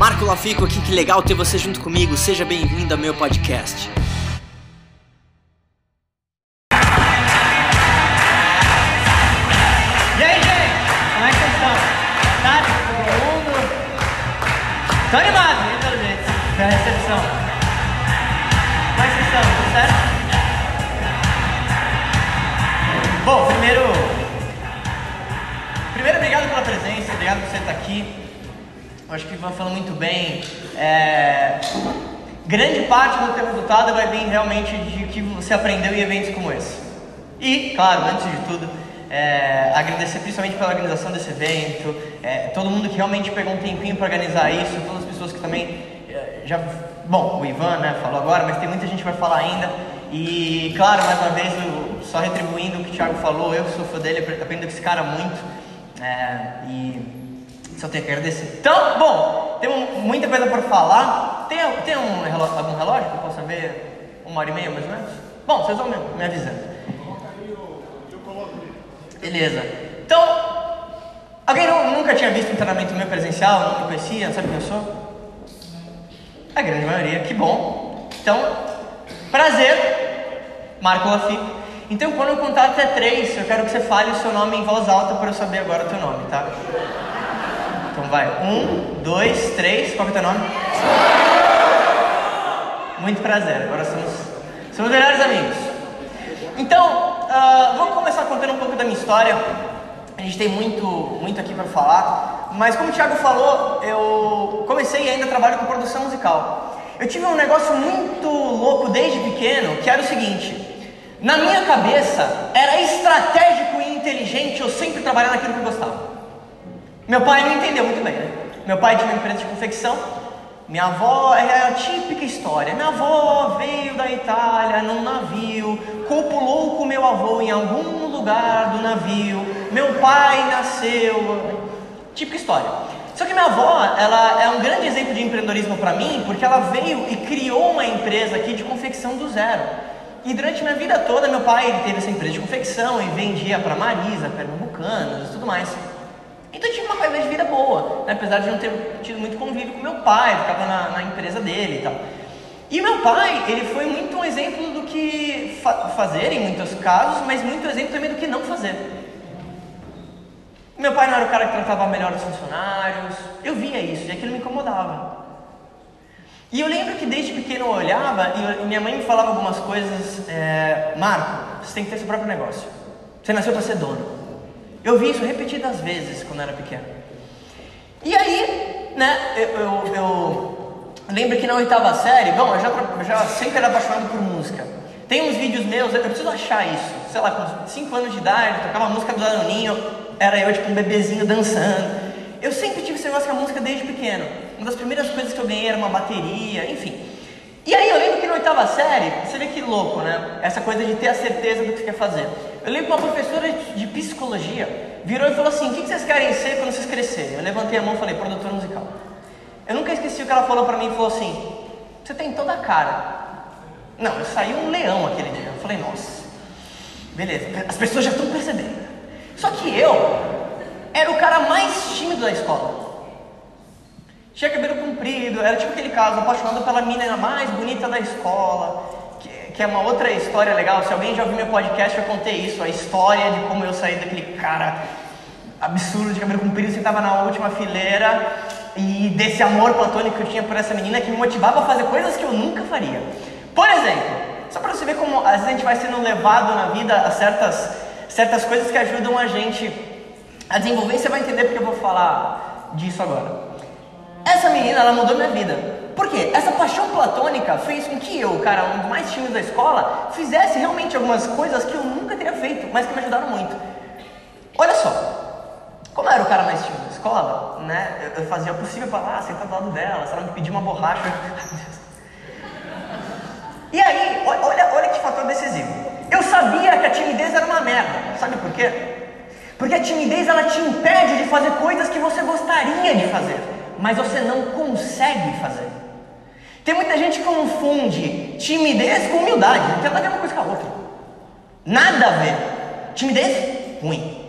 Marco Lafico aqui, que legal ter você junto comigo. Seja bem-vindo ao meu podcast. E aí, gente? Como é que vocês estão? Tarde, todo mundo. Tô animado, hein, pelo jeito, da recepção. Como é que vocês? Tudo certo? Bom, primeiro... Primeiro, obrigado pela presença, obrigado por você estar aqui. Acho que o Ivan falou muito bem. É, Grande parte do teu resultado vai vir realmente de que você aprendeu em eventos como esse. E, claro, antes de tudo, é, agradecer principalmente pela organização desse evento, é, todo mundo que realmente pegou um tempinho para organizar isso, todas as pessoas que também é, já. Bom, o Ivan né, falou agora, mas tem muita gente que vai falar ainda. E, claro, mais uma vez, eu, só retribuindo o que o Thiago falou, eu sou fã dele, aprendo com esse cara muito. é, e só tenho que agradecer. Então, bom, temos muita coisa para falar. Tem, tem um algum relógio que eu possa ver? Uma hora e meia, mais ou menos? Bom, vocês vão me, me avisando. Beleza. Então, alguém nu- nunca tinha visto um treinamento meu presencial? Não conhecia? Não sabe quem eu sou? A grande maioria, que bom. Então, prazer, Marco Lafitte. Então, quando eu contar até três, eu quero que você fale o seu nome em voz alta para eu saber agora o teu nome, tá? Vai, um, dois, três, qual que é o teu nome? Muito prazer, agora somos, somos melhores amigos. Então, ah, vou começar contando um pouco da minha história. A gente tem muito, muito aqui para falar, mas como o Thiago falou, eu comecei e ainda trabalho com produção musical. Eu tive um negócio muito louco desde pequeno, que era o seguinte: na minha cabeça era estratégico e inteligente eu sempre trabalhar naquilo que eu gostava. Meu pai não entendeu muito bem, né? Meu pai tinha uma empresa de confecção. Minha avó é a típica história. Minha avó veio da Itália num navio, copulou com meu avô em algum lugar do navio. Meu pai nasceu. Típica história. Só que minha avó, ela é um grande exemplo de empreendedorismo para mim, porque ela veio e criou uma empresa aqui de confecção do zero. E durante minha vida toda, meu pai teve essa empresa de confecção e vendia para Marisa, Pernambucanas e tudo mais. Então eu tive uma qualidade de vida boa, né? apesar de não ter tido muito convívio com meu pai, ficava na, na empresa dele e tal. E meu pai, ele foi muito um exemplo do que fa fazer em muitos casos, mas muito exemplo também do que não fazer. Meu pai não era o cara que tratava melhor os funcionários, eu via isso e aquilo me incomodava. E eu lembro que desde pequeno eu olhava e minha mãe me falava algumas coisas, é, Marco, você tem que ter seu próprio negócio. Você nasceu para ser dono. Eu vi isso repetidas vezes quando era pequeno. E aí, né, eu, eu, eu lembro que na oitava série, bom, eu já, já sempre era apaixonado por música. Tem uns vídeos meus, eu preciso achar isso. Sei lá, com 5 anos de idade, tocava música do Danoninho, era eu tipo um bebezinho dançando. Eu sempre tive esse negócio com a música desde pequeno. Uma das primeiras coisas que eu ganhei era uma bateria, enfim. E aí eu lembro que na oitava série, você vê que louco, né? Essa coisa de ter a certeza do que você quer fazer. Eu lembro que uma professora de psicologia virou e falou assim: O que vocês querem ser quando vocês crescerem? Eu levantei a mão e falei: Produtor musical. Eu nunca esqueci o que ela falou pra mim e falou assim: Você tem toda a cara. Não, eu saí um leão aquele dia. Eu falei: Nossa, beleza, as pessoas já estão percebendo. Só que eu era o cara mais tímido da escola. Tinha cabelo comprido, era tipo aquele caso, apaixonado pela menina mais bonita da escola, que, é uma outra história legal. Se alguém já ouviu meu podcast, eu contei isso, a história de como eu saí daquele cara absurdo de cabelo comprido, sentava na última fileira e desse amor platônico que eu tinha por essa menina que me motivava a fazer coisas que eu nunca faria. Por exemplo, só para você ver como às vezes a gente vai sendo levado na vida a certas, certas coisas que ajudam a gente a desenvolver, você vai entender porque eu vou falar disso agora. Essa menina, ela mudou minha vida. Por quê? Essa paixão platônica fez com que eu, cara, um dos mais tímidos da escola, fizesse realmente algumas coisas que eu nunca teria feito, mas que me ajudaram muito. Olha só, como eu era o cara mais tímido da escola, né, eu- fazia o possível para lá, sentar do lado dela, se ela me pedir uma borracha. E aí, olha, olha que fator decisivo. Eu sabia que a timidez era uma merda. Sabe por quê? Porque a timidez ela te impede de fazer coisas que você gostaria de fazer, mas você não consegue fazer. Tem muita gente que confunde timidez com humildade. Não tem nada a ver uma coisa com a outra. Nada a ver. Timidez, ruim.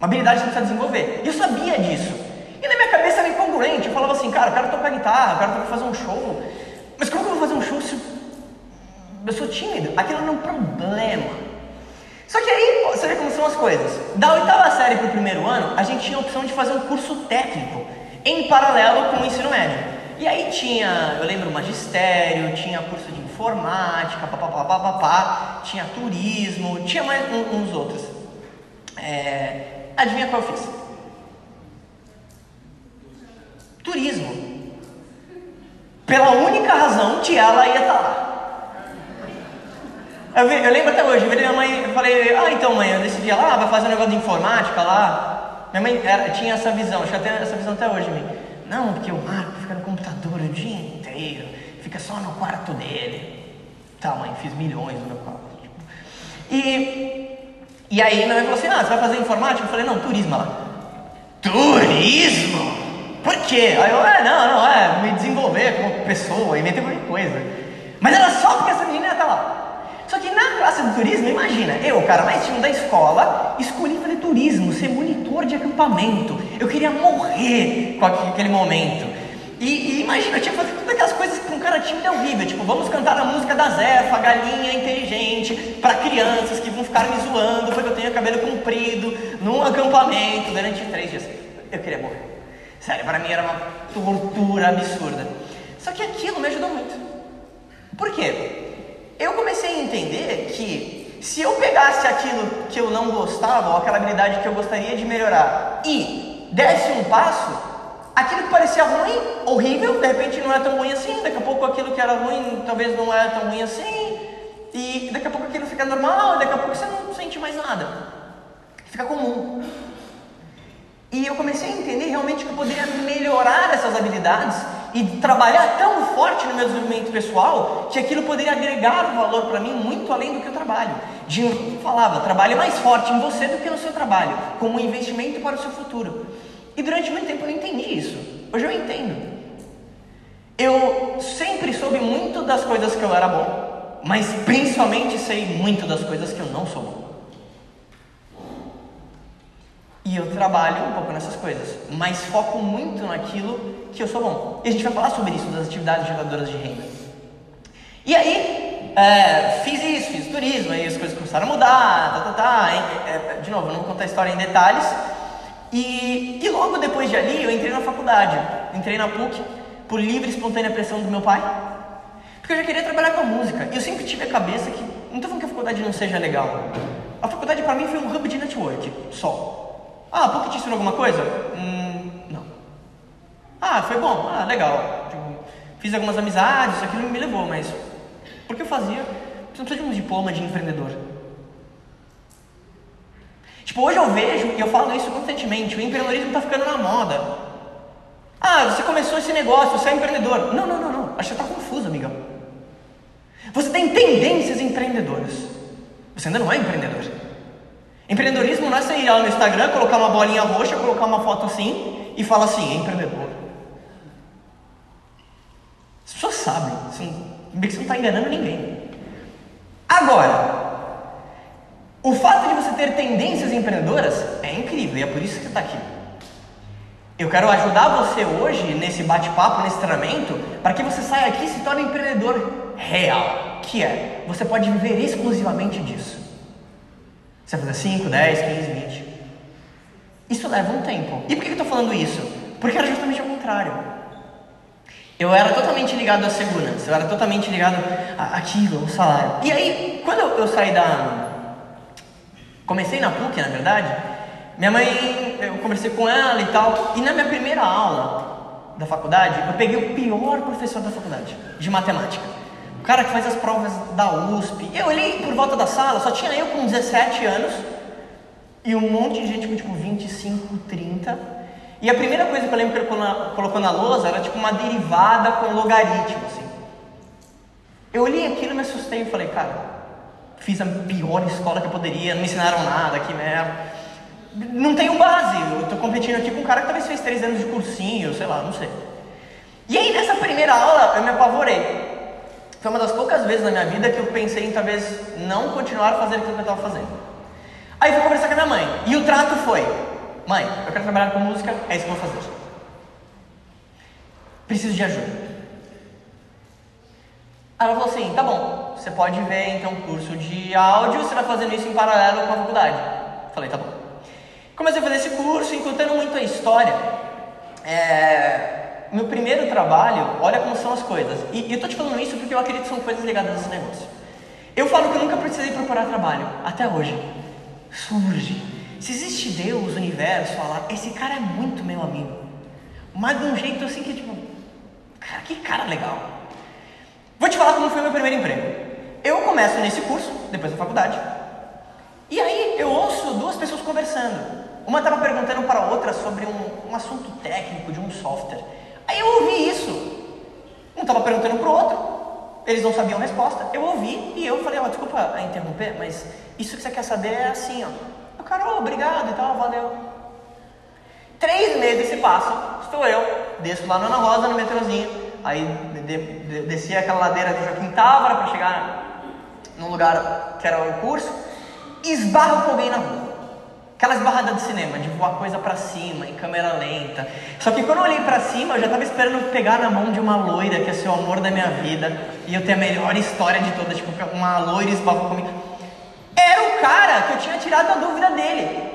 Uma habilidade que você precisa desenvolver. E eu sabia disso. E na minha cabeça era incongruente. Eu falava assim, cara. eu quero tocar guitarra, eu quero fazer um show. Mas como que eu vou fazer um show se eu sou tímido? Aquilo é um problema. Só que aí, você vê como são as coisas. Da oitava série para o primeiro ano, a gente tinha a opção de fazer um curso técnico em paralelo com o ensino médio. E aí tinha, eu lembro, magistério, tinha curso de informática, papapá, tinha turismo, tinha mais uns outros. É, adivinha qual eu fiz? Turismo. Pela única razão que ela ia estar lá. Eu, eu, lembro até hoje, eu vi minha mãe, eu falei, ah então mãe, eu decidi lá, vai fazer um negócio de informática lá. Minha mãe era, tinha essa visão, acho que ela tem essa visão até hoje mim. Não, porque o Marco fica no computador o dia inteiro, fica só no quarto dele. Tá mãe, fiz milhões no meu quarto. Tipo. E, e aí minha mãe falou assim, ah, você vai fazer informática? Eu falei, não, turismo lá. Turismo? Por quê? Aí eu, é, não, não, é, me desenvolver como pessoa, inventar qualquer coisa. Mas era só porque essa menina estar lá. Só que na classe de turismo, imagina, eu, cara mais tímido da escola, escolhi fazer turismo, ser monitor de acampamento. Eu queria morrer com aquele momento. E, e imagina, eu tinha que fazer todas aquelas coisas que um cara tímido é horrível, tipo, vamos cantar a música da Zefa, galinha inteligente, para crianças que vão ficar me zoando porque eu tenho cabelo comprido, num acampamento durante três dias. Eu queria morrer. Sério, para mim era uma tortura absurda. Só que aquilo me ajudou muito. Por quê? Eu comecei a entender que se eu pegasse aquilo que eu não gostava, ou aquela habilidade que eu gostaria de melhorar, e desse um passo, aquilo que parecia ruim, horrível, de repente não é tão ruim assim, daqui a pouco aquilo que era ruim talvez não é tão ruim assim, e daqui a pouco aquilo fica normal, e daqui a pouco você não sente mais nada. Fica comum. E eu comecei a entender realmente que eu poderia melhorar essas habilidades e trabalhar tão forte no meu desenvolvimento pessoal que aquilo poderia agregar um valor para mim muito além do que eu trabalho. Jim falava, trabalhe mais forte em você do que no seu trabalho, como um investimento para o seu futuro. E durante muito tempo eu não entendi isso. Hoje eu entendo. Eu sempre soube muito das coisas que eu era bom, mas principalmente sei muito das coisas que eu não sou bom. E eu trabalho um pouco nessas coisas, mas foco muito naquilo que eu sou bom. E a gente vai falar sobre isso, das atividades geradoras de renda. E aí, é, fiz isso, fiz turismo, aí as coisas começaram a mudar, tá, tá, tá. É, é, de novo, não vou contar a história em detalhes. E, e logo depois de ali, eu entrei na faculdade, entrei na PUC, por livre e espontânea pressão do meu pai, porque eu já queria trabalhar com a música. E eu sempre tive a cabeça que, não estou falando que a faculdade não seja legal. A faculdade para mim foi um hub de network, só. Ah, PUC te ensinou alguma coisa? Hum, não. Ah, foi bom. Ah, legal. Tipo, fiz algumas amizades, isso aquilo me levou, mas porque eu fazia? Você não precisa de um diploma de empreendedor. Tipo, hoje eu vejo, e eu falo isso constantemente, o empreendedorismo está ficando na moda. Ah, você começou esse negócio, você é empreendedor. Não, não, não, não. Acho que você está confuso, amigão. Você tem tendências empreendedoras. Você ainda não é empreendedor. Empreendedorismo não é você ir lá no Instagram, colocar uma bolinha roxa, colocar uma foto assim e falar assim, é empreendedor. As pessoas sabem, assim, você não está enganando ninguém. Agora, o fato de você ter tendências empreendedoras é incrível e é por isso que você está aqui. Eu quero ajudar você hoje nesse bate-papo, nesse treinamento, para que você saia aqui e se torne empreendedor real, que é, você pode viver exclusivamente disso. Você vai fazer 5, 10, 15, 20. Isso leva um tempo. E por que eu estou falando isso? Porque era justamente ao contrário. Eu era totalmente ligado à segurança, eu era totalmente ligado àquilo, ao salário. E aí, quando eu saí da. Comecei na PUC, na verdade, minha mãe, eu conversei com ela e tal, e na minha primeira aula da faculdade, eu peguei o pior professor da faculdade, de matemática o cara que faz as provas da USP. Eu olhei por volta da sala, só tinha eu com 17 anos e um monte de gente com tipo 25, 30. E a primeira coisa que eu lembro que ele colocou na lousa era tipo uma derivada com logaritmo, assim. Eu olhei aquilo me assustei e falei, cara, fiz a pior escola que eu poderia, não me ensinaram nada, que merda. Não tenho base, eu tô competindo aqui com um cara que talvez fez três anos de cursinho, sei lá, não sei. E aí nessa primeira aula eu me apavorei. Foi uma das poucas vezes na minha vida que eu pensei em talvez não continuar fazendo aquilo que eu estava fazendo. Aí fui conversar com a minha mãe. E o trato foi: Mãe, eu quero trabalhar com música, é isso que eu vou fazer. Preciso de ajuda. Ela falou assim: tá bom, você pode ver então curso de áudio, você vai fazendo isso em paralelo com a faculdade. Falei: tá bom. Comecei a fazer esse curso, encurtando muito a história. É, meu primeiro trabalho, olha como são as coisas. E, e eu tô te falando isso porque eu acredito que são coisas ligadas a esse negócio. Eu falo que eu nunca precisei procurar trabalho, até hoje. Surge. Se existe Deus, o universo, Allah, esse cara é muito meu amigo. Mas de um jeito assim que tipo, cara, que cara legal. Vou te falar como foi meu primeiro emprego. Eu começo nesse curso, depois da faculdade, e aí eu ouço duas pessoas conversando. Uma estava perguntando para a outra sobre um, um, assunto técnico de um software. Aí eu ouvi isso. Um estava perguntando para o outro, eles não sabiam a resposta. Eu ouvi e eu falei, ó, oh, desculpa interromper, mas isso que você quer saber é assim, ó. O cara, oh, obrigado e tal, valeu. Três meses se passam, estou eu, desço lá na Ana Rosa, no metrôzinho, aí de, de, desci aquela ladeira de Joaquim Távora para chegar num lugar que era o curso, esbarro com alguém na rua. Aquelas barradas de cinema, de voar coisa para cima, em câmera lenta. Só que quando eu olhei para cima, eu já tava esperando pegar na mão de uma loira, que é o amor da minha vida, e eu ter a melhor história de todas, tipo, uma loira esbarrou comigo. Era o cara que eu tinha tirado a dúvida dele.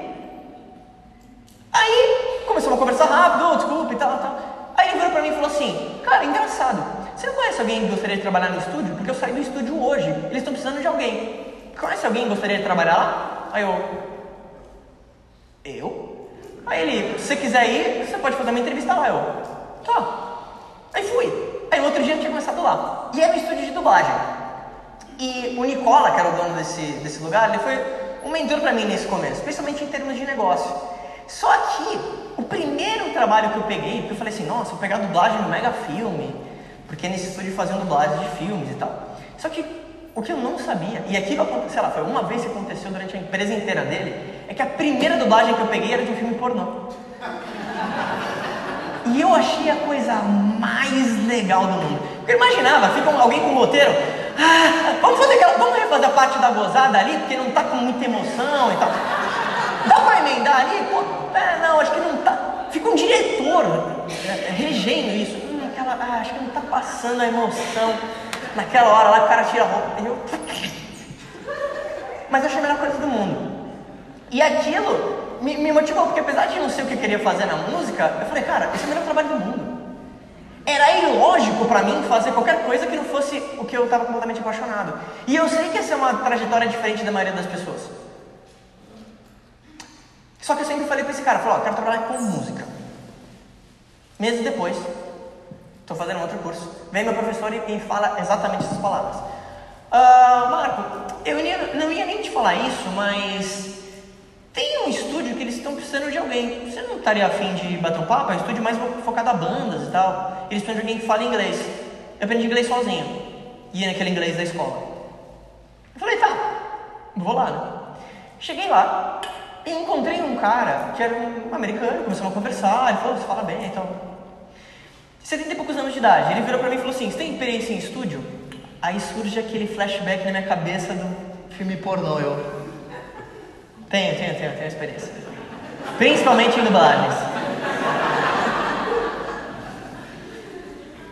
Aí, começamos a conversar rápido, oh, desculpa e tal, tal. Ele virou pra mim e falou assim, cara, engraçado, você não conhece alguém que gostaria de trabalhar no estúdio? Porque eu saí do estúdio hoje, eles estão precisando de alguém. Conhece alguém que gostaria de trabalhar lá? Aí eu, eu? Aí ele, se você quiser ir, você pode fazer uma entrevista lá. Eu, tá. Aí fui. Aí outro dia eu tinha começado lá. E era um estúdio de dublagem. E o Nicola, que era o dono desse, desse lugar, ele foi um mentor para mim nesse começo, principalmente em termos de negócio. Só que o primeiro trabalho que eu peguei, porque eu falei assim, nossa, vou pegar dublagem no Mega Filme, porque nesse estúdio faziam dublagem de filmes e tal. Só que o que eu não sabia, e aquilo aconteceu, sei lá, foi uma vez que aconteceu durante a empresa inteira dele, é que a primeira dublagem que eu peguei era de um filme pornô. E eu achei a coisa mais legal do mundo. Porque eu imaginava, fica alguém com um roteiro, ah, vamos fazer aquela, vamos refazer a parte da gozada ali, porque não tá com muita emoção e tal. Dá pra emendar ali? Pô, é, não, acho que não tá. Fica um diretor é, regendo isso. Hum, aquela, ah, acho que não tá passando a emoção. Naquela hora lá o cara tira a roupa. Eu... Mas eu achei a melhor coisa do mundo. E aquilo me, me motivou, porque apesar de não ser o que eu queria fazer na música, eu falei, cara, esse é o melhor trabalho do mundo. Era ilógico para mim fazer qualquer coisa que não fosse o que eu estava completamente apaixonado. E eu sei que essa é uma trajetória diferente da maioria das pessoas. Só que eu sempre falei para esse cara, falou, ó, quero trabalhar com música. Meses depois, estou fazendo outro curso, vem meu professor e, fala exatamente essas palavras. Uh, Marco, eu ia, não ia nem te falar isso, mas tem um estúdio que eles estão precisando de alguém. Você não estaria afim de bater um papo? É um estúdio mais focado a bandas e tal. Eles precisam de alguém que fale inglês. Eu aprendi inglês sozinho. Ia naquele inglês da escola. Eu falei, tá, vou lá, né? Cheguei lá e encontrei um cara que era um americano, começamos a conversar, ele falou, você fala bem então. tal. 70 e poucos anos de idade. Ele virou pra mim e falou assim, você tem experiência em estúdio? Aí surge aquele flashback na minha cabeça do filme pornô, eu... Tenho, tenho, tenho, tenho experiência. Principalmente em dublagens.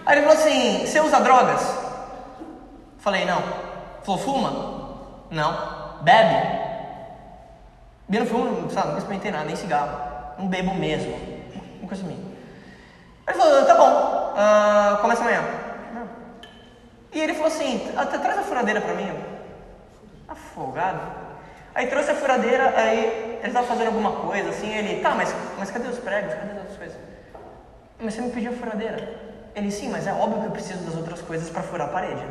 Aí ele falou assim: Você usa drogas? Falei: Não. Falou: Fuma? Não. Bebe? Não fumo, sabe, não experimentei nada, nem cigarro. Não bebo mesmo. Coisa minha. Ele falou: Tá bom, uh, começa amanhã. E ele falou assim: Traz a furadeira pra mim. Afogado. Aí trouxe a furadeira, aí ele estava fazendo alguma coisa, assim, ele, tá, mas, mas cadê os pregos? Cadê as outras coisas? Mas você me pediu a furadeira. Ele, sim, mas é óbvio que eu preciso das outras coisas para furar a parede.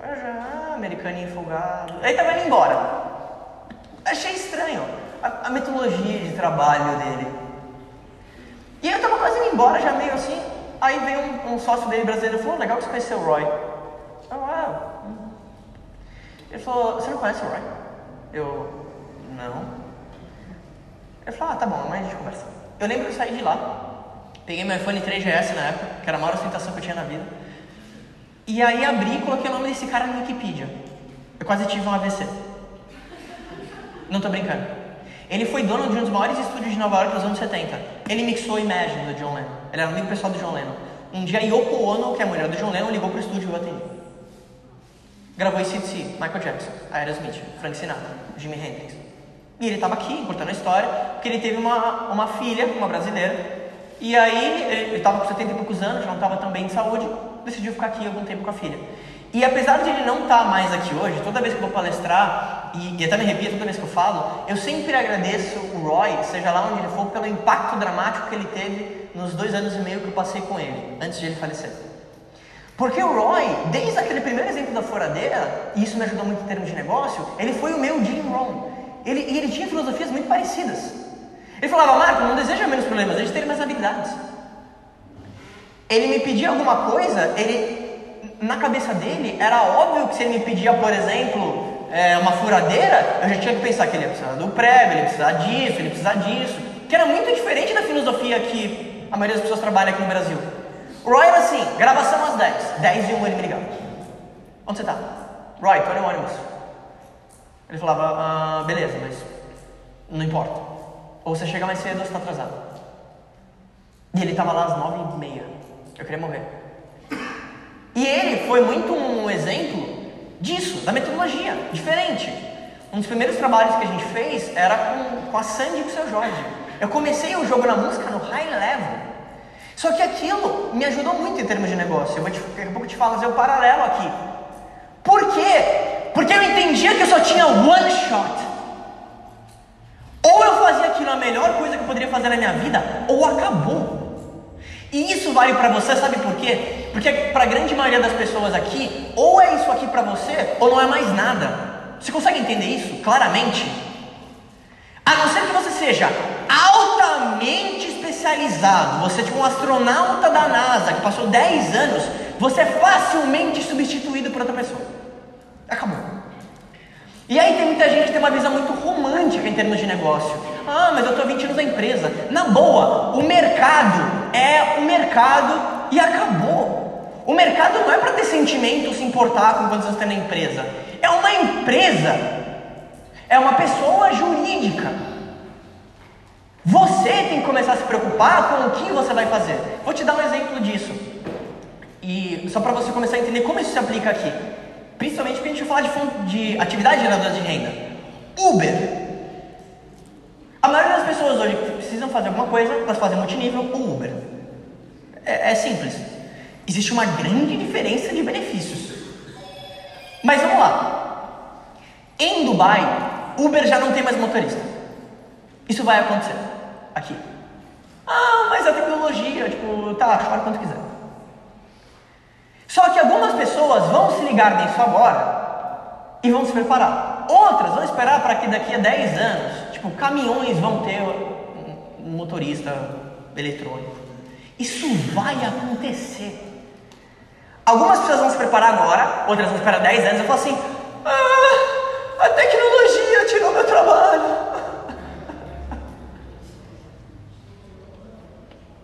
Já, americaninho folgado. Aí tava indo embora. Achei estranho a, a metodologia de trabalho dele. E eu tava quase indo embora, já meio assim. Aí veio um, um sócio dele brasileiro e falou: legal que você conheceu o Roy. Eu, ah, ele falou, você não conhece o Roy? Eu, não. Ele falou, ah, tá bom, amanhã a gente conversa. Eu lembro que eu saí de lá, peguei meu iPhone 3GS na época, que era a maior ostentação que eu tinha na vida. E aí abri e coloquei o nome desse cara no Wikipedia. Eu quase tive um AVC. Não tô brincando. Ele foi dono de um dos maiores estúdios de Nova York dos anos 70. ele mixou Imagine do John Lennon. Ele era amigo pessoal do John Lennon. Um dia Yoko Ono, que é a mulher do John Lennon, ligou pro estúdio e eu atendi. Gravou ACDC, Michael Jackson, Aerosmith, Frank Sinatra, Jimi Hendrix. E ele estava aqui, contando a história, porque ele teve uma, uma filha, uma brasileira, e aí ele estava com 70 e poucos anos, não estava tão bem de saúde, decidiu ficar aqui algum tempo com a filha. E apesar de ele não estar tá mais aqui hoje, toda vez que eu vou palestrar, e, e até me arrepio toda vez que eu falo, eu sempre agradeço o Roy, seja lá onde ele for, pelo impacto dramático que ele teve nos dois anos e meio que eu passei com ele, antes de ele falecer. Porque o Roy, desde aquele primeiro exemplo da furadeira, e isso me ajudou muito em termos de negócio, ele foi o meu Jim Rohn. Ele, ele tinha filosofias muito parecidas. Ele falava, Marco, não deseja menos problemas, deseja ter mais habilidades. Ele me pedia alguma coisa, ele, na cabeça dele, era óbvio que se ele me pedia, por exemplo, é, uma furadeira, eu já tinha que pensar que ele ia precisar do prego, ele ia precisar disso, ele ia precisar disso, que era muito diferente da filosofia que a maioria das pessoas trabalha aqui no Brasil. O Roy era assim, gravação às 10, 10 e 1 ele me ligava. Onde você tá? Roy, tô no ônibus. Ele falava, ah, beleza, mas não importa. Ou você chega mais cedo ou você está atrasado. E ele estava lá às nove e meia. Eu queria morrer. E ele foi muito um exemplo disso, da metodologia, diferente. Um dos primeiros trabalhos que a gente fez era com, com a Sandy e com o seu Jorge. Eu comecei o jogo na música no high level. Só que aquilo me ajudou muito em termos de negócio. Eu vou te, daqui a pouco te fazer o paralelo aqui. Por quê? Porque eu entendia que eu só tinha one shot. Ou eu fazia aquilo a melhor coisa que eu poderia fazer na minha vida, ou acabou. E isso vale para você, sabe por quê? Porque para a grande maioria das pessoas aqui, ou é isso aqui para você, ou não é mais nada. Você consegue entender isso claramente? A não ser que você seja altamente especializado, você é tipo um astronauta da NASA que passou 10 anos, você é facilmente substituído por outra pessoa. Acabou. E aí tem muita gente que tem uma visão muito romântica em termos de negócio. Ah, mas eu estou 20 anos na empresa. Na boa, o mercado é o mercado e acabou. O mercado não é para ter sentimento, se importar com quantos anos tem na empresa. É uma empresa. É uma pessoa jurídica. Você tem que começar a se preocupar com o que você vai fazer. Vou te dar um exemplo disso. E só para você começar a entender como isso se aplica aqui. Principalmente porque a gente vai falar de, de atividade geradora de renda. Uber. A maioria das pessoas hoje precisam fazer alguma coisa, elas fazem multinível ou Uber. É, é simples. Existe uma grande diferença de benefícios. Mas vamos lá. Em Dubai, Uber já não tem mais motorista. Isso vai acontecer aqui. Ah, mas a tecnologia, tipo, tá, chora quanto quiser. Só que algumas pessoas vão se ligar nisso agora e vão se preparar. Outras vão esperar para que daqui a 10 anos, tipo, caminhões vão ter um motorista eletrônico. Isso vai acontecer. Algumas pessoas vão se preparar agora, outras vão esperar 10 anos e falar assim: ah, a tecnologia tirou meu trabalho.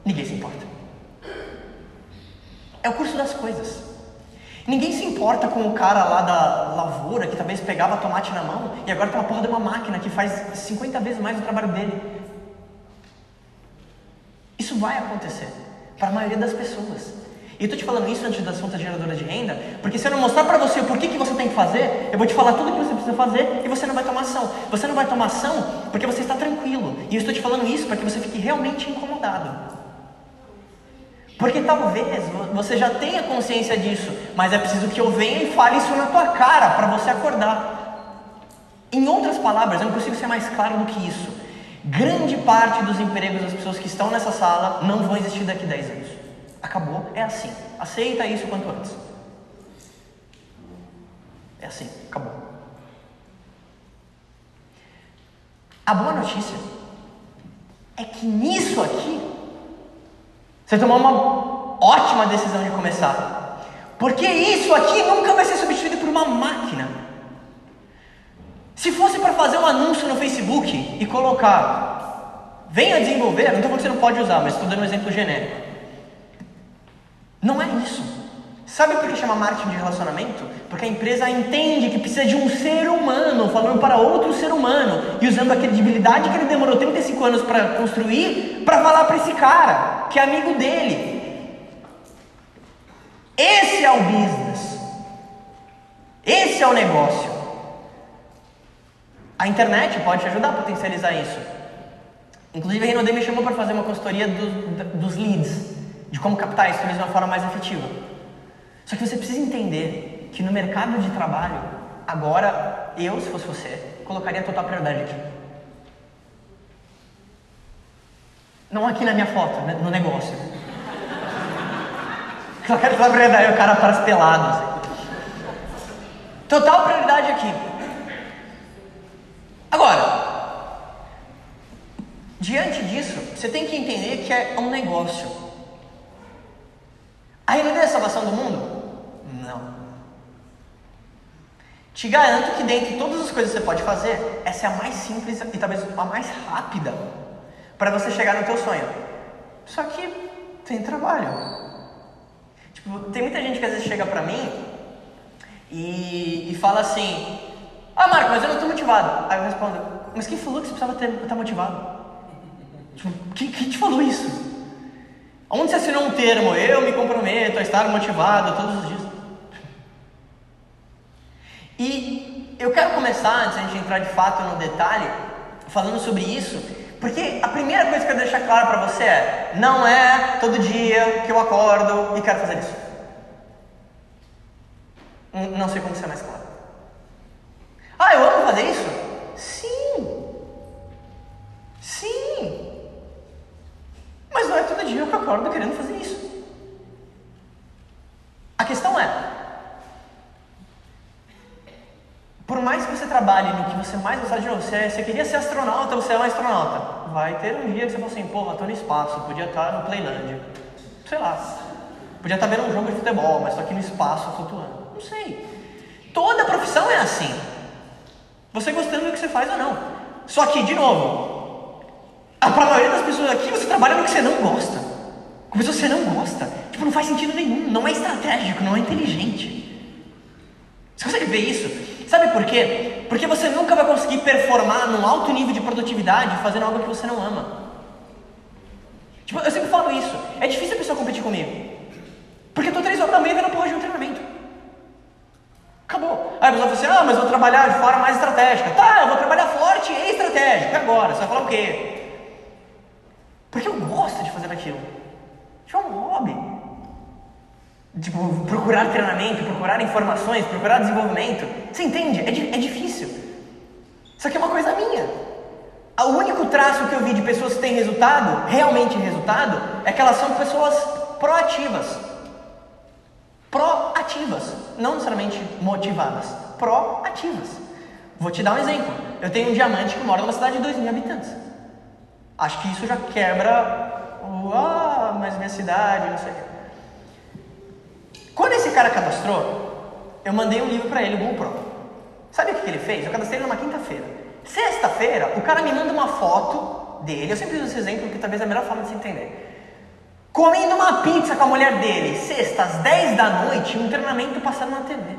Ninguém se importa. É o curso das coisas. Ninguém se importa com o cara lá da lavoura que talvez pegava tomate na mão e agora tem uma porra de uma máquina que faz 50 vezes mais o trabalho dele. Isso vai acontecer para a maioria das pessoas. E eu estou te falando isso antes das fontes geradoras de renda, porque se eu não mostrar para você o porquê que você tem que fazer, eu vou te falar tudo o que você precisa fazer e você não vai tomar ação. Você não vai tomar ação porque você está tranquilo. E eu estou te falando isso para que você fique realmente incomodado. Porque talvez você já tenha consciência disso, mas é preciso que eu venha e fale isso na tua cara para você acordar. Em outras palavras, eu não consigo ser mais claro do que isso. Grande parte dos empregos das pessoas que estão nessa sala não vão existir daqui a 10 anos. Acabou, é assim. Aceita isso quanto antes. É assim, acabou. A boa notícia é que nisso aqui você tomou uma ótima decisão de começar. Porque isso aqui nunca vai ser substituído por uma máquina. Se fosse para fazer um anúncio no Facebook e colocar, venha desenvolver, não estou falando que você não pode usar, mas estou dando um exemplo genérico. Não é isso. Sabe por que chama marketing de relacionamento? Porque a empresa entende que precisa de um ser humano falando para outro ser humano e usando a credibilidade que ele demorou 35 anos para construir para falar para esse cara, que é amigo dele. Esse é o business. Esse é o negócio. A internet pode te ajudar a potencializar isso. Inclusive, a Renaudet me chamou para fazer uma consultoria do, dos leads, de como captar isso de uma forma mais efetiva. Só que você precisa entender que no mercado de trabalho, agora, eu, se fosse você, colocaria total prioridade aqui. Não aqui na minha foto, né, no negócio. Colocaria total prioridade, o cara para pelado. Assim. Total prioridade aqui. Agora, diante disso, você tem que entender que é um negócio. A Renaudet é a salvação do mundo? Não. Te garanto que dentre todas as coisas que você pode fazer, essa é a mais simples e talvez a mais rápida para você chegar no teu sonho. Só que tem trabalho. Tipo, tem muita gente que às vezes chega pra mim e, e fala assim: Ah, Marco, mas eu não estou motivado. Aí eu respondo: Mas quem falou que você precisava estar tá motivado? Tipo, quem, quem te falou isso? Onde você assinou um termo? Eu me comprometo a estar motivado todos os dias. E eu quero começar, antes de a gente entrar de fato no detalhe, falando sobre isso, porque a primeira coisa que eu quero deixar claro para você é: não é todo dia que eu acordo e quero fazer isso. Não sei como ser mais claro. Ah, eu amo fazer isso? Sim. Sim. Mas não é todo dia que eu acordo querendo fazer isso. A questão é, por mais que você trabalhe no que você mais gosta de você, você queria ser astronauta, você é um astronauta. Vai ter um dia que você fala assim, porra, tô no espaço, podia estar no Playland. Sei lá. Podia estar vendo um jogo de futebol, mas tô aqui no espaço flutuando. Não sei. Toda profissão é assim. Você gostando do que você faz ou não. Só que, de novo, a maioria das pessoas aqui, você trabalha no que você não gosta. Com pessoas que você não gosta. Tipo, não faz sentido nenhum. Não é estratégico, não é inteligente. Você consegue ver isso? Sabe por quê? Porque você nunca vai conseguir performar num alto nível de produtividade fazendo algo que você não ama. Tipo, eu sempre falo isso. É difícil a pessoa competir comigo. Porque eu tô três horas da manhã vendo porra de um treinamento. Acabou. Aí a pessoa fala assim, ah, mas eu vou trabalhar de forma mais estratégica. Tá, eu vou trabalhar forte e estratégico. E agora? Você vai falar o quê? Porque eu gosto de fazer aquilo. Tipo, é um hobby. Tipo, procurar treinamento, procurar informações, procurar desenvolvimento. Você entende? É, é difícil. Isso aqui é uma coisa minha. O único traço que eu vi de pessoas que têm resultado, realmente resultado, é que elas são pessoas proativas. Proativas. Não necessariamente motivadas. Proativas. Vou te dar um exemplo. Eu tenho um diamante que mora numa cidade de 2 mil habitantes. Acho que isso já quebra o. Ah, mas minha cidade, não sei o quando esse cara cadastrou, eu mandei um livro para ele, o Google Pro. Sabe o que, ele fez? Eu cadastrei ele numa quinta-feira. Sexta-feira, o cara me manda uma foto dele. Eu sempre uso esse exemplo porque talvez é a melhor forma de se entender. Comendo uma pizza com a mulher dele, sexta, às 10 da noite, um treinamento passando na TV.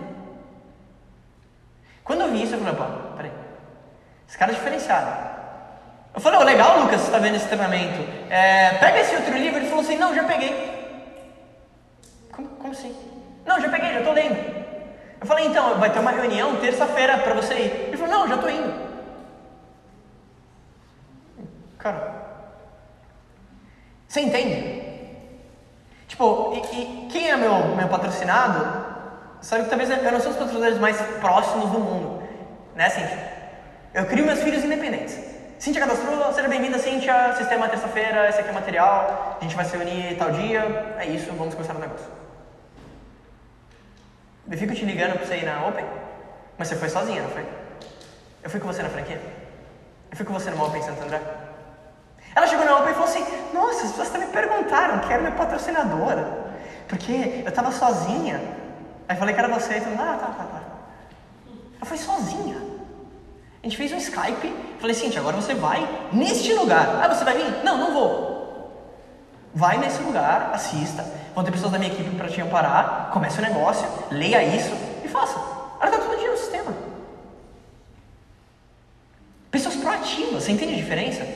Quando eu vi isso, eu falei, opa, peraí. Esse cara é diferenciado. Eu falei, oh, legal, Lucas, você está vendo esse treinamento. É, pega esse outro livro. Ele falou assim, não, já peguei. Como, como assim? Não, já peguei, já estou lendo. Eu falei, então, vai ter uma reunião terça-feira para você ir. Ele falou, não, já estou indo. Cara, você entende? Tipo, e, e, quem é meu, meu patrocinado, sabe que talvez eu não sou os patrocinadores mais próximos do mundo, né, Cíntia? Eu crio meus filhos independentes. Cíntia cadastrou, seja bem-vinda, Cíntia, sistema terça-feira, esse aqui é o material, a gente vai se unir tal dia, é isso, vamos começar o negócio. Eu fico te ligando pra você ir na Open, mas você foi sozinha, não foi? Eu fui com você na franquia? Eu fui com você numa Open Santo André? Ela chegou na Open e falou assim: Nossa, as pessoas também perguntaram que era minha patrocinadora, porque eu tava sozinha. Aí falei que era você, e falou: Ah, tá, tá, tá. Ela foi sozinha. A gente fez um Skype. Falei, Cintia, agora você vai neste lugar. Ah, você vai vir? Não, não vou. Vai nesse lugar, assista. Vão ter pessoas da minha equipe para te amparar. Comece o negócio, leia isso e faça. Ela está todo dia no sistema. Pessoas proativas, você entende a diferença?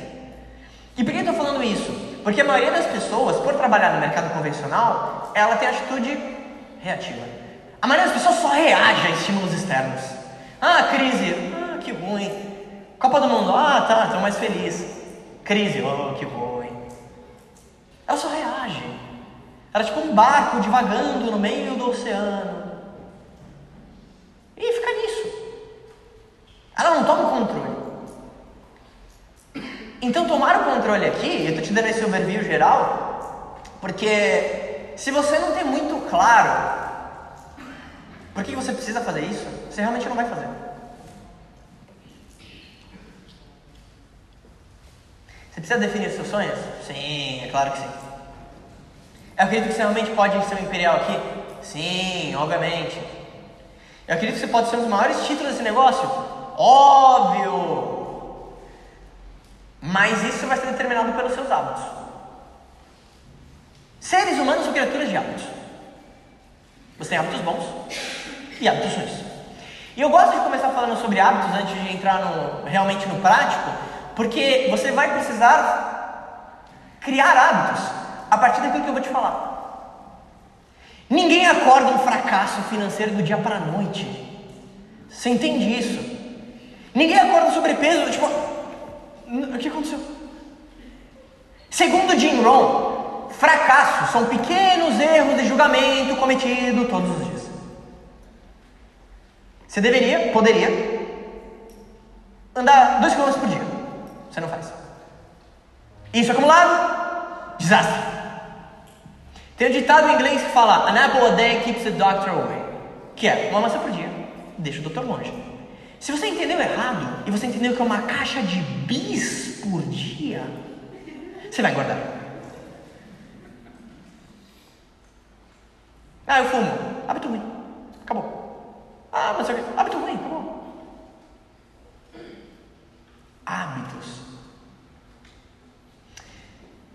E por que eu estou falando isso? Porque a maioria das pessoas, por trabalhar no mercado convencional, ela tem atitude reativa. A maioria das pessoas só reage a estímulos externos. Ah, crise, ah, que ruim. Copa do Mundo, ah, tá, estou mais feliz. Crise, oh, que ruim. Ela só reage. Ela é tipo um barco divagando no meio do oceano. E fica nisso. Ela não toma o controle. Então, tomar o controle aqui, eu estou te dando esse overview geral, porque se você não tem muito claro por que você precisa fazer isso, você realmente não vai fazer. Você precisa definir seus sonhos? Sim, é claro que sim. Eu acredito que você realmente pode ser um imperial aqui? Sim, obviamente. Eu acredito que você pode ser um dos maiores títulos desse negócio? Óbvio! Mas isso vai ser determinado pelos seus hábitos. Seres humanos são criaturas de hábitos. Você tem hábitos bons e hábitos ruins. E eu gosto de começar falando sobre hábitos antes de entrar no, realmente no prático, porque você vai precisar criar hábitos a partir daquilo que eu vou te falar. Ninguém acorda um fracasso financeiro do dia para a noite. Você entende isso? Ninguém acorda sobrepeso, tipo, o que aconteceu? Segundo Jim Rohn, fracassos são pequenos erros de julgamento cometidos todos os dias. Você deveria, poderia, andar 2 km por dia. Você não faz. Isso acumulado, desastre. Tem um ditado em inglês que fala: An apple a day keeps the doctor away. Que é uma maçã por dia, deixa o doutor longe. Se você entendeu errado e você entendeu que é uma caixa de bis por dia, você vai guardar. Ah, eu fumo. Hábito ruim. Acabou. Ah, mas hábito ruim. Acabou. Hábitos.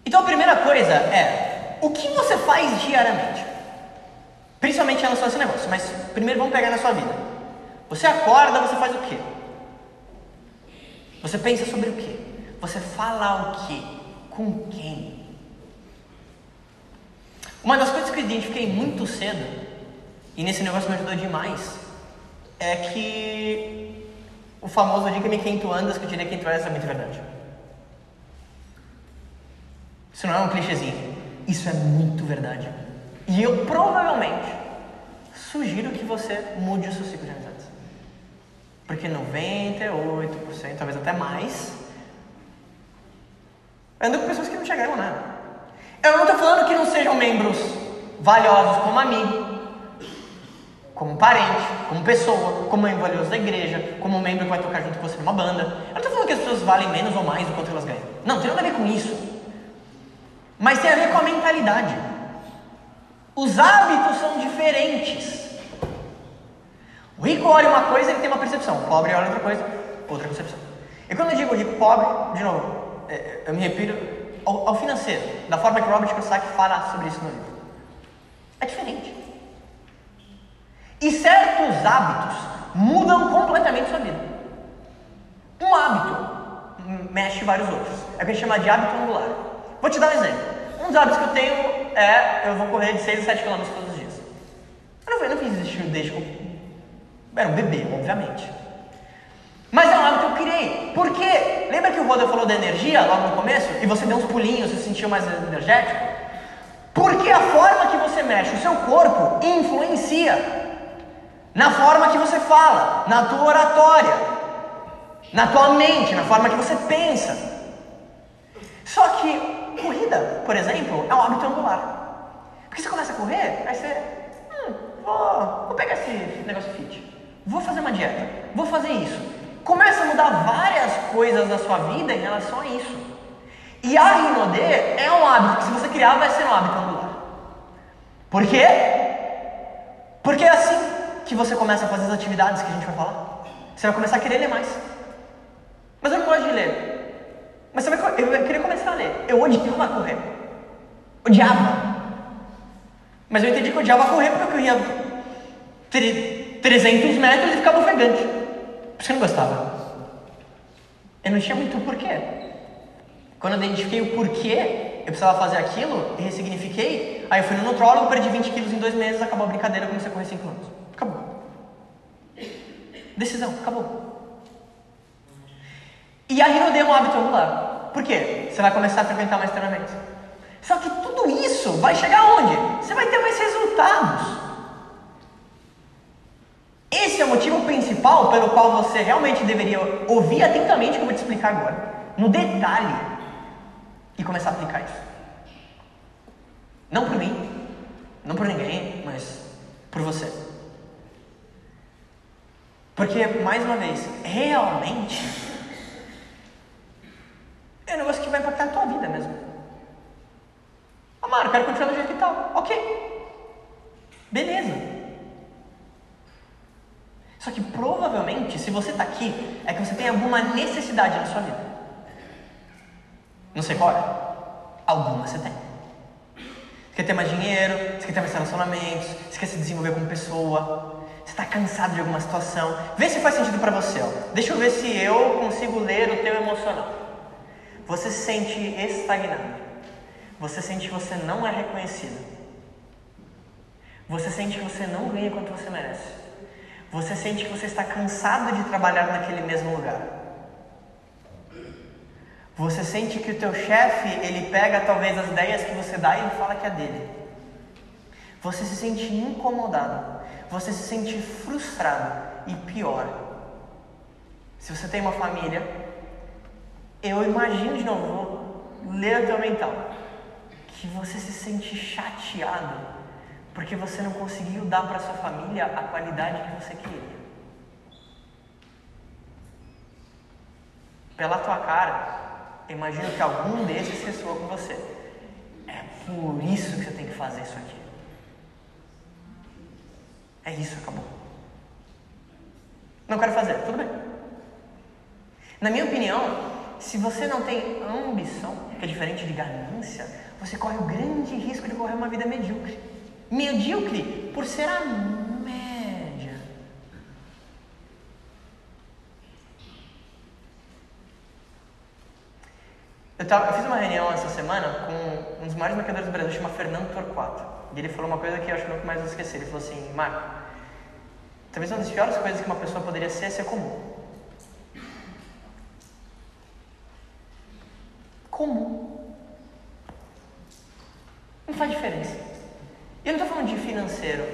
Então a primeira coisa é o que você faz diariamente? Principalmente em relação a esse negócio, mas primeiro vamos pegar na sua vida. Você acorda, você faz o quê? Você pensa sobre o quê? Você fala o quê? Com quem? Uma das coisas que eu identifiquei muito cedo, e nesse negócio me ajudou demais, é que o famoso diga-me quem tu andas, que eu diria quem tu és, é muito verdade. Isso não é um clichêzinho, isso é muito verdade. E eu provavelmente sugiro que você mude o seu ciclo de amizade. Porque 98%, talvez até mais, ando com pessoas que não chegaram nada. Eu não estou falando que não sejam membros valiosos como amigo, como parente, como pessoa, como membro valioso da igreja, como membro que vai tocar junto com você numa banda. Eu não estou falando que as pessoas valem menos ou mais do quanto elas ganham. Não, tem nada a ver com isso. Mas tem a ver com a mentalidade. Os hábitos são diferentes. O rico olha uma coisa, ele tem uma percepção. O pobre olha outra coisa, outra concepção. E quando eu digo rico, pobre, de novo, é, eu me repito ao, ao financeiro, da forma que Robert Kiyosaki fala sobre isso no livro. É diferente. E certos hábitos mudam completamente sua vida. Um hábito mexe vários outros. É o que a gente chama de hábito angular. Vou te dar um exemplo. Um dos hábitos que eu tenho é eu vou correr de 6 a 7 km todos os dias. Eu não, eu não fiz isso desde era um bebê, obviamente. Mas é um hábito que eu criei. Por quê? Lembra que o Roda falou da energia logo no começo? E você deu uns pulinhos, você se sentiu mais energético? Porque a forma que você mexe o seu corpo influencia na forma que você fala, na tua oratória, na tua mente, na forma que você pensa. Só que corrida, por exemplo, é um hábito angular. Porque você começa a correr, aí você. Hum, vou, vou pegar esse negócio fit. Vou fazer uma dieta, vou fazer isso. Começa a mudar várias coisas da sua vida em relação a isso. E a Rinode é um hábito que se você criar vai ser um hábito angular. Por quê? Porque é assim que você começa a fazer as atividades que a gente vai falar. Você vai começar a querer ler mais. Mas eu não gosto de ler. Mas eu vai querer começar a ler. Eu odiava correr. Odiava. Mas eu entendi que eu odiava correr porque eu corria 300 metros e ficava ofegante. Por isso que eu não gostava. Eu não tinha muito porquê. Quando eu identifiquei o porquê eu precisava fazer aquilo e ressignifiquei, aí eu fui no nutrólogo, perdi 20 quilos em dois meses, acabou a brincadeira, eu comecei a correr 5 anos. Acabou. Decisão, acabou. E a rinodê é um hábito angular. Por quê? Você vai começar a frequentar mais treinamentos. Só que tudo isso vai chegar onde? Você vai ter mais resultados. Esse é o motivo principal pelo qual você realmente deveria ouvir atentamente o que eu vou te explicar agora, no detalhe, e começar a aplicar isso. Não por mim, não por ninguém, mas por você. Porque, mais uma vez, realmente é um negócio que vai impactar a tua vida mesmo. Amaro, quero continuar do jeito que tá. Ok. Beleza. Só que provavelmente, se você está aqui, é que você tem alguma necessidade na sua vida. Não sei qual é. Alguma você tem. Você quer ter mais dinheiro, você quer ter mais relacionamentos, você quer se desenvolver como pessoa, você está cansado de alguma situação. Vê se faz sentido para você. Ó. Deixa eu ver se eu consigo ler o teu emocional. Você se sente estagnado. Você sente que você não é reconhecido. Você sente que você não ganha quanto você merece. Você sente que você está cansado de trabalhar naquele mesmo lugar. Você sente que o teu chefe, ele pega talvez as ideias que você dá e ele fala que é dele. Você se sente incomodado. Você se sente frustrado. E pior, se você tem uma família, eu imagino de novo, vou ler o teu mental, que você se sente chateado porque você não conseguiu dar para sua família a qualidade que você queria. Pela tua cara, imagino que algum desses ressoa com você. É por isso que você tem que fazer isso aqui. É isso, acabou. Não quero fazer, tudo bem. Na minha opinião, se você não tem ambição, que é diferente de ganância, você corre o grande risco de correr uma vida medíocre. Medíocre por ser a média. Eu, tava, eu fiz uma reunião essa semana com um dos maiores mercadores do Brasil, chama Fernando Torquato. E ele falou uma coisa que eu acho que nunca mais vou esquecer. Ele falou assim, Marco, talvez uma das piores coisas que uma pessoa poderia ser é ser comum. Não faz diferença. Eu não estou falando de financeiro.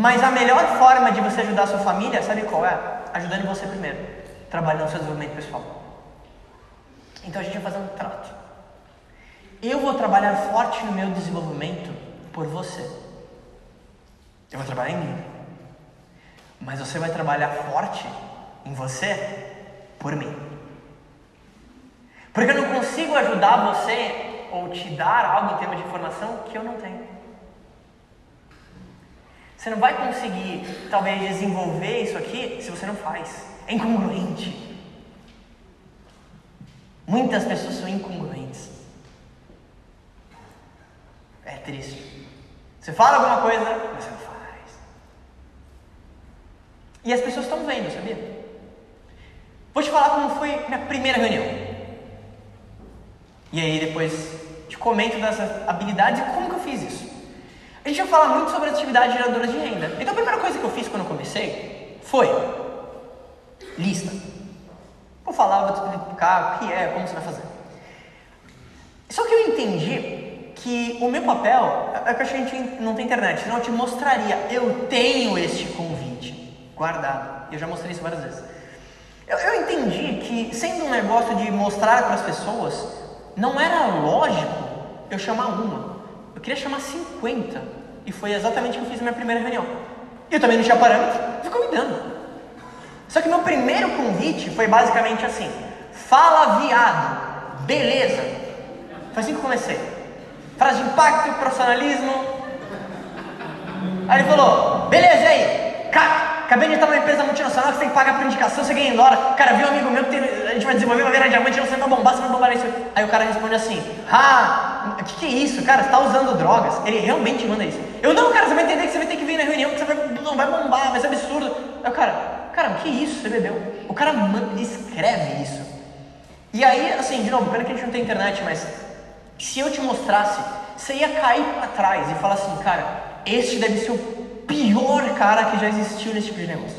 Mas a melhor forma de você ajudar a sua família, sabe qual é? Ajudando você primeiro. Trabalhando seu desenvolvimento pessoal. Então a gente vai fazer um trato. Eu vou trabalhar forte no meu desenvolvimento por você. Eu vou trabalhar em mim. Mas você vai trabalhar forte em você por mim. Porque eu não consigo ajudar você ou te dar algo em termos de informação que eu não tenho. Você não vai conseguir, talvez, desenvolver isso aqui se você não faz. É incongruente. Muitas pessoas são incongruentes. É triste. Você fala alguma coisa, mas você não faz. E as pessoas estão vendo, sabia? Vou te falar como foi minha primeira reunião. E aí depois te comento dessas habilidades e como que eu fiz isso. A gente vai falar muito sobre atividades geradoras de renda. Então a primeira coisa que eu fiz quando eu comecei foi lista. Vou falar, vou te explicar o que é, como você vai fazer. Só que eu entendi que o meu papel, é que a gente não tem internet, senão eu te mostraria. Eu tenho este convite guardado. Eu já mostrei isso várias vezes. Eu, eu entendi que, sendo um negócio de mostrar para as pessoas, não era lógico eu chamar uma. Eu queria chamar 50. E foi exatamente o que eu fiz na minha primeira reunião. Eu também não tinha parâmetro, fui convidando. Só que meu primeiro convite foi basicamente assim: fala viado, beleza. Foi assim que eu comecei. Frase de impacto, profissionalismo. Aí ele falou: beleza, aí? Cara, acabei de entrar numa empresa multinacional que você tem que pagar por indicação, você ganha em dólar. Cara, viu um amigo meu que tem, a gente vai desenvolver uma virar diamante, você vai bombar, você vai bombar isso. Aí o cara responde assim: Ah, o que, que é isso, cara? Você tá usando drogas? Ele realmente manda isso. Eu não, cara, você vai entender que você vai ter que vir na reunião, que você vai, não vai bombar, vai ser absurdo. Aí o cara, cara, o que é isso? Você bebeu? O cara escreve isso. E aí, assim, de novo, pena que a gente não tem internet, mas se eu te mostrasse, você ia cair para trás e falar assim, cara, este deve ser o pior cara que já existiu nesse tipo de negócio.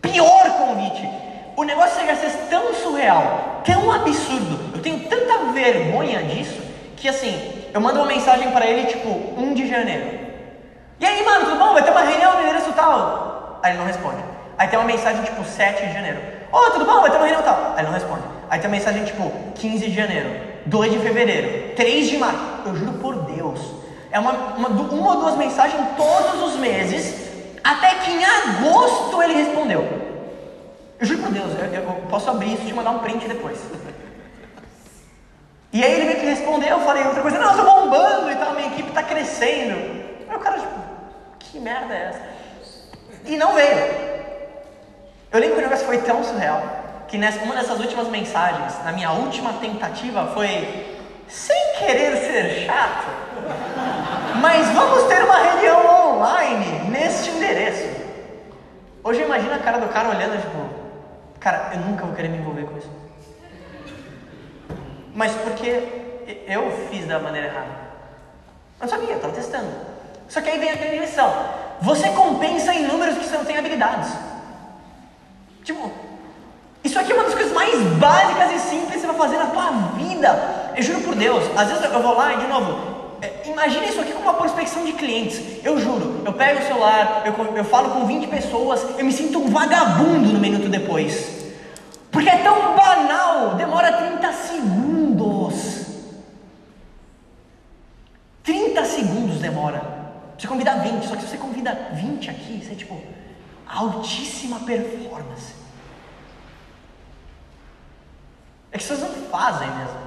Pior convite. O negócio chega a ser tão surreal, tão absurdo. Eu tenho tanta vergonha disso que assim, eu mando uma mensagem para ele tipo 1 de janeiro. E aí, mano, tudo bom? Vai ter uma reunião no endereço tal. Aí ele não responde. Aí tem uma mensagem tipo 7 de janeiro. Ô, oh, tudo bom? Vai ter uma reunião tal. Aí ele não responde. Aí tem uma mensagem tipo 15 de janeiro, 2 de fevereiro, 3 de março. Eu juro por Deus. É uma, uma, uma ou duas mensagens todos os meses, até que em agosto ele respondeu. Eu juro por Deus, eu, eu posso abrir isso e te mandar um print depois. E aí ele veio que responder, eu falei outra coisa, não, eu tô bombando e tal, minha equipe tá crescendo. Aí o cara, tipo, que merda é essa? E não veio. Eu lembro que o negócio foi tão surreal que nessa, uma dessas últimas mensagens, na minha última tentativa, foi sem querer ser chato, mas vamos ter uma reunião online neste endereço. Hoje imagina a cara do cara olhando, tipo, cara, eu nunca vou querer me envolver com isso. Mas porque eu fiz da maneira errada. Eu não sabia, eu estava testando. Só que aí vem a lição. Você compensa em números que você não tem habilidades. Tipo, isso aqui é uma das coisas mais básicas e simples que você vai fazer na tua vida. Eu juro por Deus, às vezes eu vou lá e de novo, é, imagina isso aqui como uma prospecção de clientes. Eu juro, eu pego o celular, eu, eu falo com 20 pessoas, eu me sinto um vagabundo no minuto depois. Porque é tão banal, demora 30 segundos. 30 segundos demora. Você convida 20, só que se você convida 20 aqui, você é tipo altíssima performance. É que vocês não fazem mesmo.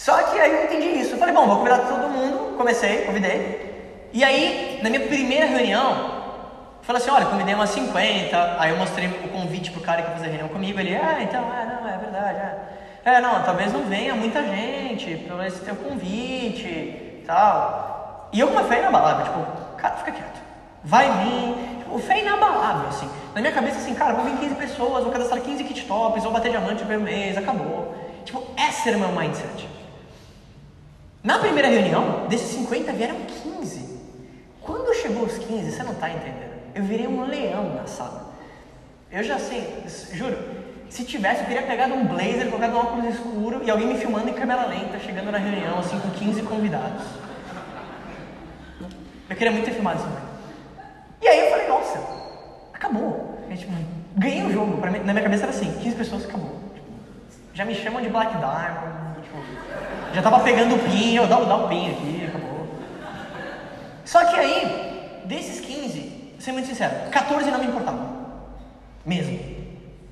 Só que aí eu entendi isso. Eu falei, bom, vou convidar todo mundo. Comecei, convidei. E aí, na minha primeira reunião, falei assim, olha, convidei umas 50. Aí eu mostrei o convite pro cara que ia fazer reunião comigo. Ele, ah, então, é, não, é verdade, é. É, não, talvez não venha muita gente, pelo menos tem o convite e tal. E eu com uma fé inabalável, tipo, cara, fica quieto. Vai vir, tipo, fé inabalável, assim. Na minha cabeça, assim, cara, vão vir 15 pessoas, vou cadastrar 15 kit tops, vou bater diamante no primeiro mês, acabou. Tipo, esse era o meu mindset. Na primeira reunião, desses 50 vieram 15. Quando chegou os 15, você não está entendendo. Eu virei um leão na sala. Eu já assim, juro, se tivesse, eu teria pegado um blazer, colocado um óculos escuro e alguém me filmando em câmera lenta, chegando na reunião, assim, com 15 convidados. Eu queria muito ter filmado isso também. E aí eu falei, nossa, acabou. Eu, tipo, ganhei o jogo. Mim, na minha cabeça era assim, 15 pessoas, acabou. Já me chamam de Black Diamond, já tava pegando o pin, eu dá, dá o pin aqui, acabou. Só que aí, desses 15, vou ser muito sincero, 14 não me importavam. Mesmo.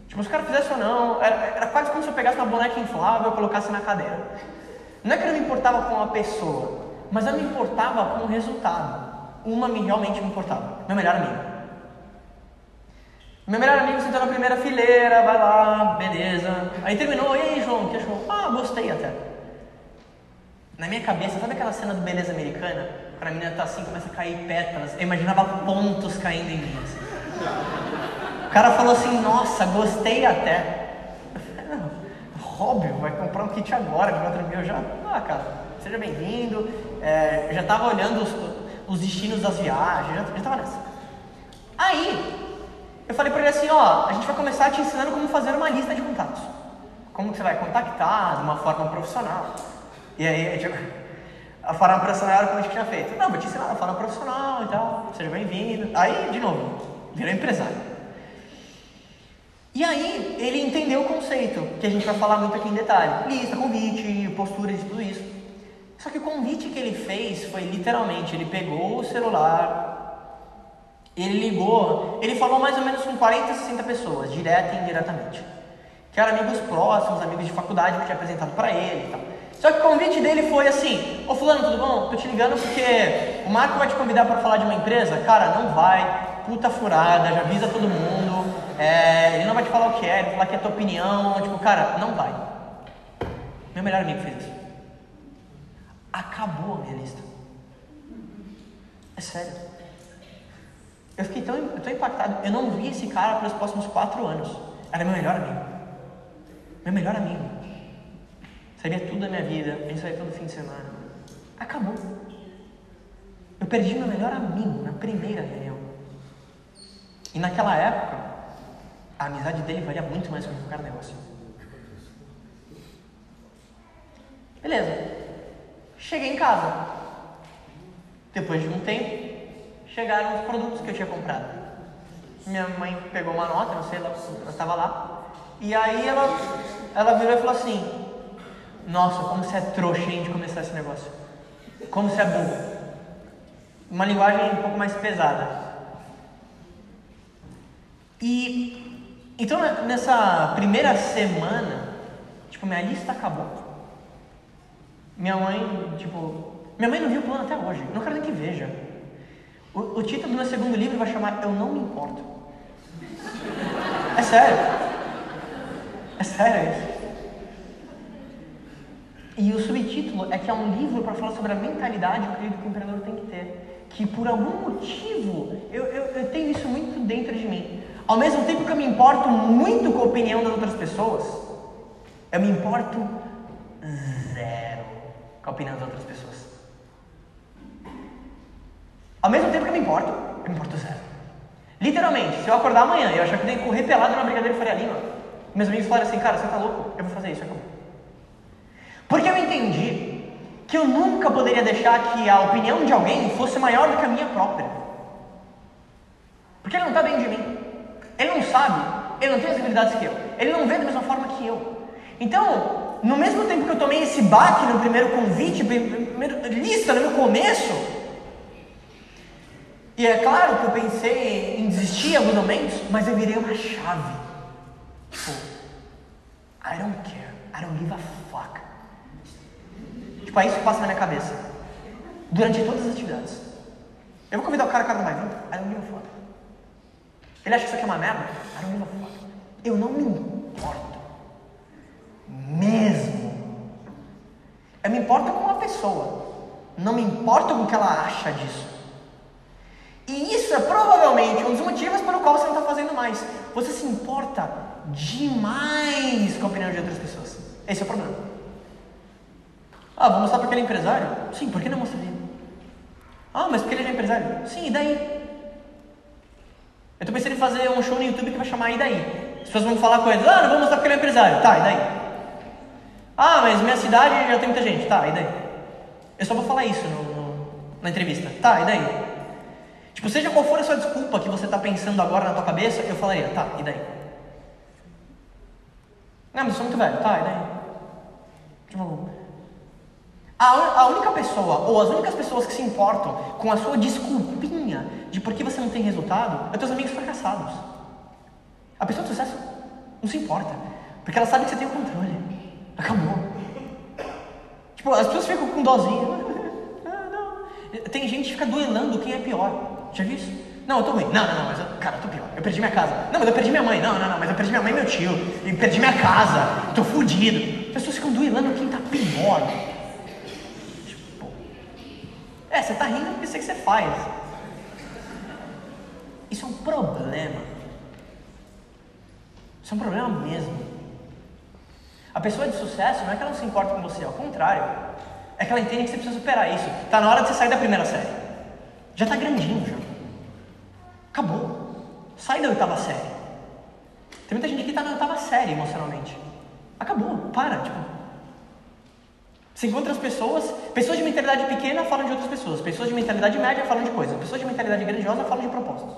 Tipo, se o cara fizesse ou não, era, era quase como se eu pegasse uma boneca inflável e colocasse na cadeira. Não é que eu não me importava com a pessoa, mas eu me importava com o resultado. Uma me realmente me importava, meu melhor amigo. Meu melhor amigo sentou na primeira fileira, vai lá, beleza. Aí terminou, e aí João, que achou? Ah, gostei até. Na minha cabeça, sabe aquela cena do Beleza Americana? Quando a menina tá assim, começa a cair pétalas. Eu imaginava pontos caindo em mim. Assim. O cara falou assim, nossa, gostei até. Óbvio, vai comprar um kit agora, de outro meu já. Ah, cara, seja bem-vindo. É, já tava olhando os, os destinos das viagens, já, já tava nessa. Aí, eu falei para ele assim, ó, a gente vai começar te ensinando como fazer uma lista de contatos. Como você vai contactar de uma forma profissional. E aí, tipo, a forma profissional era como a gente tinha feito. Não, vou te ensinar a forma profissional e tal, seja bem-vindo. Aí, de novo, virou empresário. E aí, ele entendeu o conceito, que a gente vai falar muito aqui em detalhe. Lista, convite, postura de tudo isso. Só que o convite que ele fez foi literalmente, ele pegou o celular, ele ligou, ele falou mais ou menos com 40, 60 pessoas, direta e indiretamente. Que eram amigos próximos, amigos de faculdade que tinha apresentado para ele e tal. Só que o convite dele foi assim: Ô Fulano, tudo bom? Tô te ligando porque o Marco vai te convidar para falar de uma empresa. Cara, não vai, puta furada, já avisa todo mundo, é, ele não vai te falar o que é, ele vai falar que é tua opinião, tipo, cara, não vai. Meu melhor amigo fez isso. Acabou a minha lista. É sério. Eu fiquei tão, tão impactado. Eu não vi esse cara pelos próximos quatro anos. Era meu melhor amigo. Meu melhor amigo. Sabia tudo da minha vida. A gente saía todo fim de semana. Acabou. Eu perdi meu melhor amigo na primeira reunião. E naquela época, a amizade dele valia muito mais que qualquer negócio. Beleza. Cheguei em casa. Depois de um tempo, chegaram os produtos que eu tinha comprado. Minha mãe pegou uma nota, não sei, ela estava lá. E aí ela, ela virou e falou assim: Nossa, como você é trouxa hein, de começar esse negócio. Como você é burro. Uma linguagem um pouco mais pesada. E então nessa primeira semana, tipo, minha lista acabou. Minha mãe, tipo, minha mãe não viu o plano até hoje. Não quero nem que veja. O, o título do meu segundo livro vai chamar Eu Não Me Importo. É sério. É sério isso. E o subtítulo é que é um livro para falar sobre a mentalidade que o empreendedor tem que ter. Que por algum motivo eu, eu, eu tenho isso muito dentro de mim. Ao mesmo tempo que eu me importo muito com a opinião das outras pessoas, eu me importo zero com a opinião das outras pessoas. Ao mesmo tempo que eu me importo, eu me importo zero. Literalmente, se eu acordar amanhã e eu achar que tenho que correr pelado na Brigadeiro Faria Lima, meus amigos falaram assim, cara, você tá louco? Eu vou fazer isso, acabou. Porque eu entendi que eu nunca poderia deixar que a opinião de alguém fosse maior do que a minha própria. Porque ele não está dentro de mim. Ele não sabe, ele não tem as habilidades que eu, ele não vê da mesma forma que eu. Então, no mesmo tempo que eu tomei esse baque no primeiro convite, primeiro, lista no meu começo, e é claro que eu pensei em desistir em alguns momentos, mas eu virei uma chave. Tipo, I don't care, I don't give a fuck. Tipo, é isso que passa na minha cabeça. Durante todas as atividades. Eu vou convidar o cara, o cara não vai vir, I don't give a fuck. Ele acha que isso aqui é uma merda? I don't give a fuck. Eu não me importo. Mesmo. Eu me importo com uma pessoa. Não me importo com o que ela acha disso. E isso é provavelmente um dos motivos pelo qual você não está fazendo mais. Você se importa demais com a opinião de outras pessoas. Esse é o problema. Ah, vou mostrar para aquele empresário? Sim, por que não mostraria? Ah, mas porque ele é empresário? Sim, e daí? Eu estou pensando em fazer um show no YouTube que vai chamar E daí? As pessoas vão falar coisas, ah, não vou mostrar porque ele é empresário. Tá, e daí? Ah, mas minha cidade já tem muita gente. Tá, e daí? Eu só vou falar isso no, no, na entrevista. Tá, e daí? Tipo, seja qual for a sua desculpa que você está pensando agora na tua cabeça, eu falaria, tá, e daí? Não, mas eu sou muito velho. Tá, e daí? Tipo, a, a única pessoa, ou as únicas pessoas que se importam com a sua desculpinha de por que você não tem resultado, é teus amigos fracassados. A pessoa de sucesso não se importa, porque ela sabe que você tem o controle. Acabou. Tipo, as pessoas ficam com dozinha. Tem gente que fica duelando quem é pior. Já viu isso? Não, eu tô ruim. Não, não, não, mas eu, cara, eu tô pior. Eu perdi minha casa. Não, mas eu perdi minha mãe. Não, não, não, mas eu perdi minha mãe e meu tio. E perdi minha casa. Eu tô fudido. As pessoas ficam duelando quem tá pior. Tipo, é, você tá rindo porque sei que você faz. Isso é um problema. Isso é um problema mesmo. A pessoa de sucesso não é que ela não se importa com você, ao contrário. É que ela entende que você precisa superar isso. Está na hora de você sair da primeira série. Já está grandinho já. Acabou. Sai da oitava série. Tem muita gente que está na oitava série emocionalmente. Acabou, para, tipo. Você encontra as pessoas, pessoas de mentalidade pequena falam de outras pessoas, pessoas de mentalidade média falam de coisas, pessoas de mentalidade grandiosa falam de propósitos.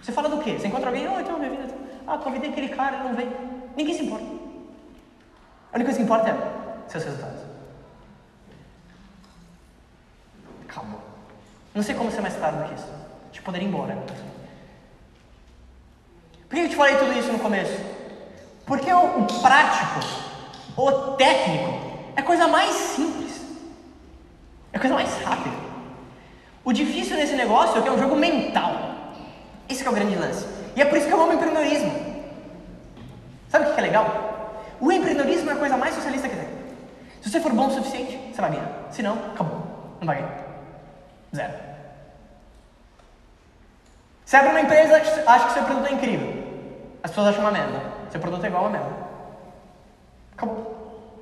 Você fala do quê? Você encontra alguém, oh, então minha vida. Ah, convidei aquele cara, ele não veio. Ninguém se importa. A única coisa que importa é seus resultados. Acabou. Não sei como ser mais claro do que isso. Gente poderia ir embora. Por que eu te falei tudo isso no começo? Porque o, o prático, o técnico, é a coisa mais simples. É a coisa mais rápida. O difícil nesse negócio é que é um jogo mental. Esse é o grande lance. E é por isso que eu amo empreendedorismo. Sabe o que é legal? O empreendedorismo é a coisa mais socialista que tem. Se você for bom o suficiente, você vai ganhar. Se não, acabou. Não vai ganhar. Zero. Você abre uma empresa, acha que seu produto é incrível. As pessoas acham uma merda. Seu produto é igual a merda. Acabou.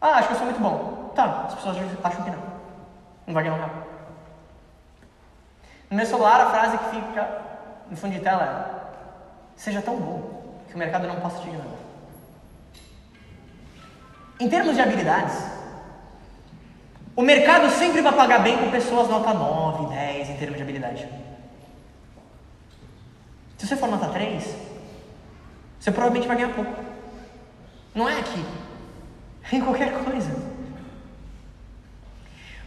Ah, acho que eu sou muito bom. Tá, as pessoas acham que não. Não vai ganhar nada. No meu celular, a frase que fica no fundo de tela é: Seja tão bom que o mercado não possa te ignorar. Em termos de habilidades, o mercado sempre vai pagar bem com pessoas nota 9, 10 em termos de habilidade. Se você for nota 3, você provavelmente vai ganhar pouco. Não é aqui, é em qualquer coisa.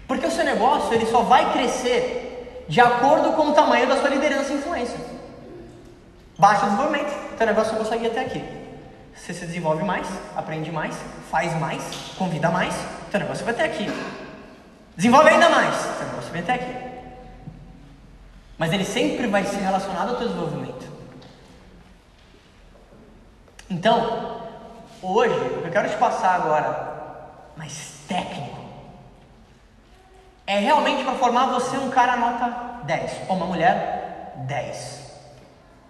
Porque o seu negócio ele só vai crescer de acordo com o tamanho da sua liderança e influência. Baixo desenvolvimento, seu negócio só consegue ir até aqui. Você se desenvolve mais, aprende mais, faz mais, convida mais, seu negócio vai até aqui. Desenvolve ainda mais, seu negócio vai até aqui. Mas ele sempre vai ser relacionado ao teu desenvolvimento. Então, hoje, o que eu quero te passar agora, mais técnico, é realmente para formar você um cara nota 10, ou uma mulher 10.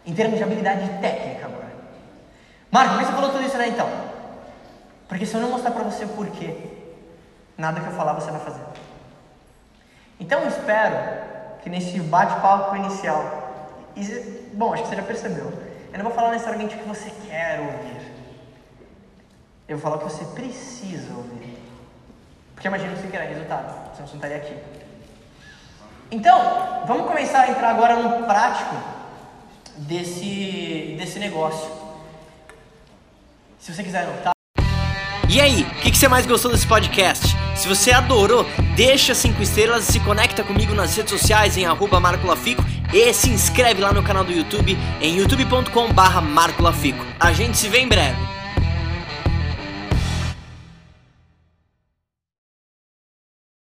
Em termos de habilidade técnica agora. Marco, por que você falou tudo isso né então? Porque se eu não mostrar para você o porquê, nada que eu falar você vai fazer. Então eu espero que nesse bate-papo inicial, e, bom, acho que você já percebeu, eu não vou falar necessariamente o que você quer ouvir. Eu vou falar o que você precisa ouvir. Porque imagina que você quer resultado, você não estaria aqui. Então, vamos começar a entrar agora no prático desse, desse negócio. Se você quiser anotar. E aí, o que, que, você mais gostou desse podcast? Se você adorou, deixa 5 estrelas se conecta comigo nas redes sociais em arroba marcolafico e se inscreve lá no canal do YouTube em youtube.com barra marcolafico. A gente se vê em breve.